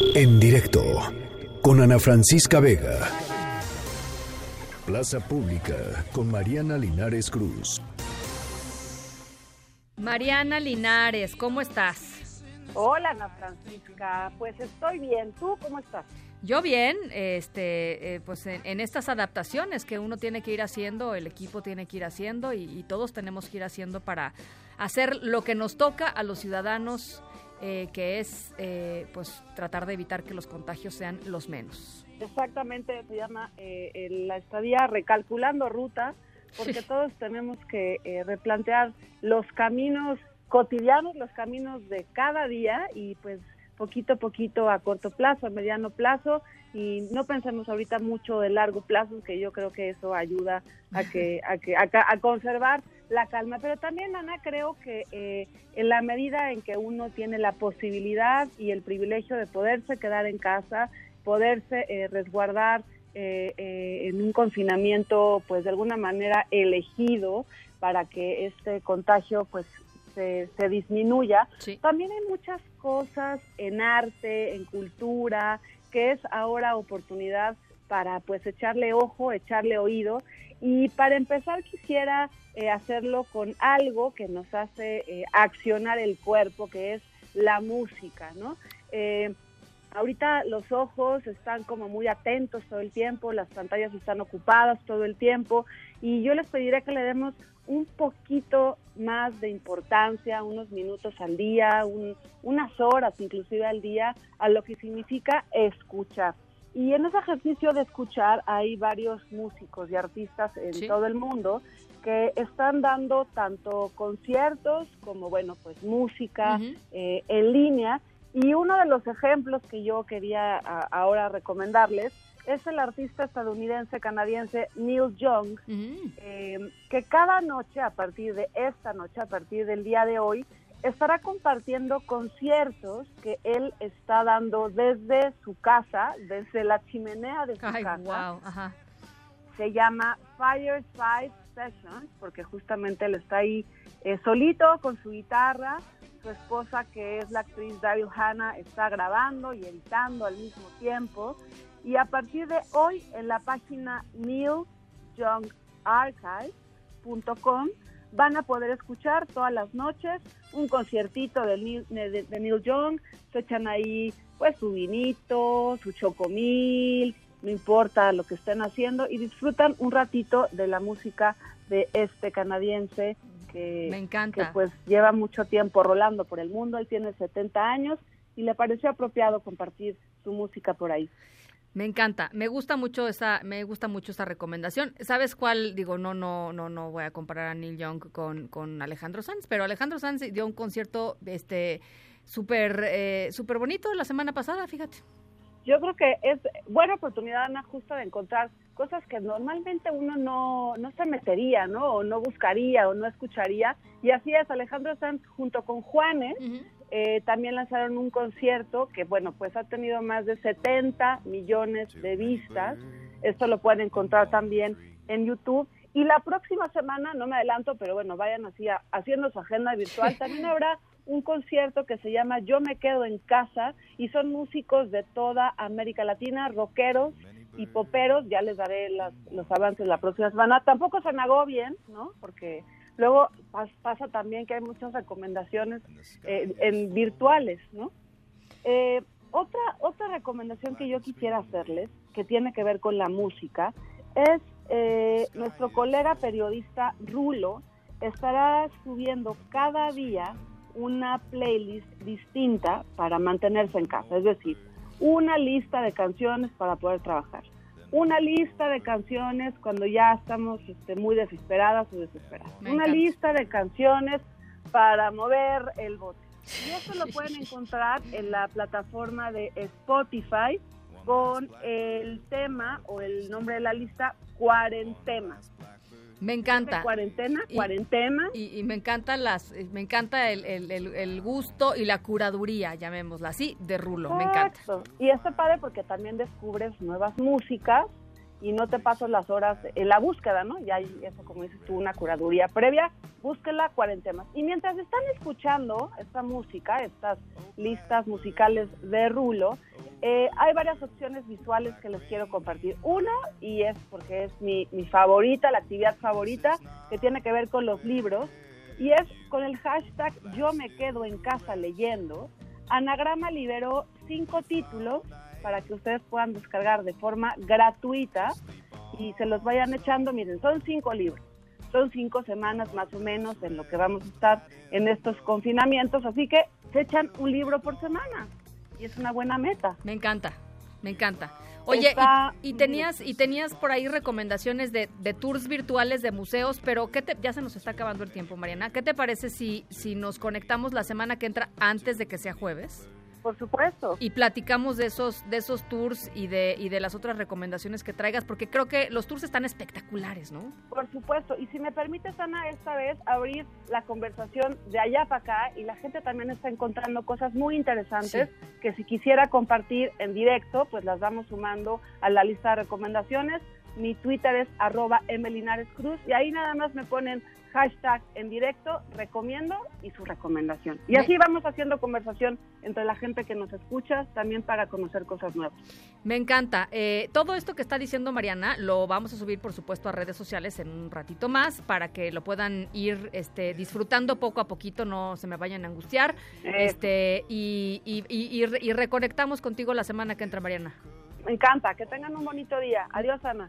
En directo con Ana Francisca Vega. Plaza Pública con Mariana Linares Cruz. Mariana Linares, ¿cómo estás? Hola Ana Francisca, pues estoy bien. ¿Tú cómo estás? Yo bien, este, eh, pues en, estas adaptaciones que uno tiene que ir haciendo, el equipo tiene que ir haciendo y, todos tenemos que ir haciendo para hacer lo que nos toca a los ciudadanos, eh, que es eh, pues tratar de evitar que los contagios sean los menos. Exactamente, se llama la estadía recalculando ruta, porque todos tenemos que replantear los caminos cotidianos, los caminos de cada día y pues poquito a poquito a corto plazo, a mediano plazo y no pensemos ahorita mucho de largo plazo, que yo creo que eso ayuda a que a que a, conservar la calma. Pero también Ana creo que eh, en la medida en que uno tiene la posibilidad y el privilegio de poderse quedar en casa, poderse eh, resguardar eh, en un confinamiento, pues de alguna manera elegido para que este contagio pues se, disminuya. También hay muchas cosas en arte, en cultura, que es ahora oportunidad para pues echarle ojo, echarle oído. Y para empezar quisiera eh, hacerlo con algo que nos hace eh, accionar el cuerpo, que es la música, ¿no? Eh, ahorita los ojos están como muy atentos todo el tiempo, las pantallas están ocupadas todo el tiempo y yo les pediré que le demos un poquito más de importancia, unos minutos al día, unas horas inclusive al día, a lo que significa escuchar. Y en ese ejercicio de escuchar hay varios músicos y artistas en todo el mundo que están dando tanto conciertos como, bueno, pues música eh, en línea. Y uno de los ejemplos que yo quería ahora recomendarles es el artista estadounidense canadiense Neil Young, eh, que cada noche, a partir de esta noche, a partir del día de hoy, estará compartiendo conciertos que él está dando desde su casa, desde la chimenea de su casa. Se llama Fireside Sessions, porque justamente él está ahí eh, solito con su guitarra. Su esposa, que es la actriz Daryl Hannah, está grabando y editando al mismo tiempo. Y a partir de hoy, en la página neilyoungarchive.com van a poder escuchar todas las noches un conciertito de Neil, de, Neil Young. Se echan ahí pues su vinito, su chocomil, no importa lo que estén haciendo y disfrutan un ratito de la música de este canadiense que, Me encanta. que pues lleva mucho tiempo rolando por el mundo. Él tiene 70 años y le pareció apropiado compartir su música por ahí. Me encanta, me gusta mucho esa, me gusta mucho esta recomendación. ¿Sabes cuál? Digo, no, no, no, no voy a comparar a Neil Young con, con Alejandro Sanz, pero Alejandro Sanz dio un concierto, este, súper, eh, súper bonito la semana pasada, fíjate. Yo creo que es buena oportunidad, Ana, justo de encontrar cosas que normalmente uno no, no se metería, ¿no? O no buscaría o no escucharía. Y así es, Alejandro Sanz junto con Juanes, eh, también lanzaron un concierto que, bueno, pues ha tenido más de 70 millones de vistas. Esto lo pueden encontrar también en YouTube. Y la próxima semana, no me adelanto, pero bueno, vayan así haciendo su agenda virtual. También habrá un concierto que se llama Yo me quedo en casa y son músicos de toda América Latina, rockeros y poperos. Ya les daré los avances la próxima semana. Tampoco se me bien, ¿no? Porque Luego pasa también que hay muchas recomendaciones eh, en virtuales, ¿no? Eh, otra, otra recomendación que yo quisiera hacerles, que tiene que ver con la música, es eh, nuestro colega periodista Rulo estará subiendo cada día una playlist distinta para mantenerse en casa, es decir, una lista de canciones para poder trabajar una lista de canciones cuando ya estamos este, muy desesperadas o desesperadas. una lista de canciones para mover el bote. Y eso lo pueden encontrar en la plataforma de Spotify con el tema o el nombre de la lista Cuarentena. Me encanta. Cuarentena, cuarentena. Y, me encanta las, eh, me encanta el, el, gusto y la curaduría, llamémosla así, de Rulo. Me encanta. Y está padre porque también descubres nuevas músicas y no te pasas las horas en la búsqueda, ¿no? Ya hay eso, como dices tú, una curaduría previa, búsquela cuarentena. Y mientras están escuchando esta música, estas listas musicales de Rulo, Eh, hay varias opciones visuales que les quiero compartir. Una, y es porque es mi, mi favorita, la actividad favorita, que tiene que ver con los libros, y es con el hashtag Yo me quedo en casa leyendo. Anagrama liberó cinco títulos para que ustedes puedan descargar de forma gratuita y se los vayan echando. Miren, son cinco libros. Son cinco semanas más o menos en lo que vamos a estar en estos confinamientos, así que se echan un libro por semana y es una buena meta. Me encanta, me encanta. Oye, y, tenías y tenías por ahí recomendaciones de, de, tours virtuales de museos, pero ¿qué te, ya se nos está acabando el tiempo, Mariana. ¿Qué te parece si, si nos conectamos la semana que entra antes de que sea jueves? Por supuesto. Y platicamos de esos, de esos tours y de, y de las otras recomendaciones que traigas, porque creo que los tours están espectaculares, ¿no? Por supuesto. Y si me permites, Ana, esta vez abrir la conversación de allá para acá y la gente también está encontrando cosas muy interesantes que si quisiera compartir en directo, pues las vamos sumando a la lista de recomendaciones. Mi Twitter es arroba Cruz y ahí nada más me ponen hashtag en directo, recomiendo y su recomendación. Y así vamos haciendo conversación entre la gente que nos escucha, también para conocer cosas nuevas. Me encanta. Eh, todo esto que está diciendo Mariana lo vamos a subir, por supuesto, a redes sociales en un ratito más para que lo puedan ir este, disfrutando poco a poquito, no se me vayan a angustiar. Este, y, y, y reconectamos contigo la semana que entra, Mariana. Me encanta, que tengan un bonito día. Adiós, Ana.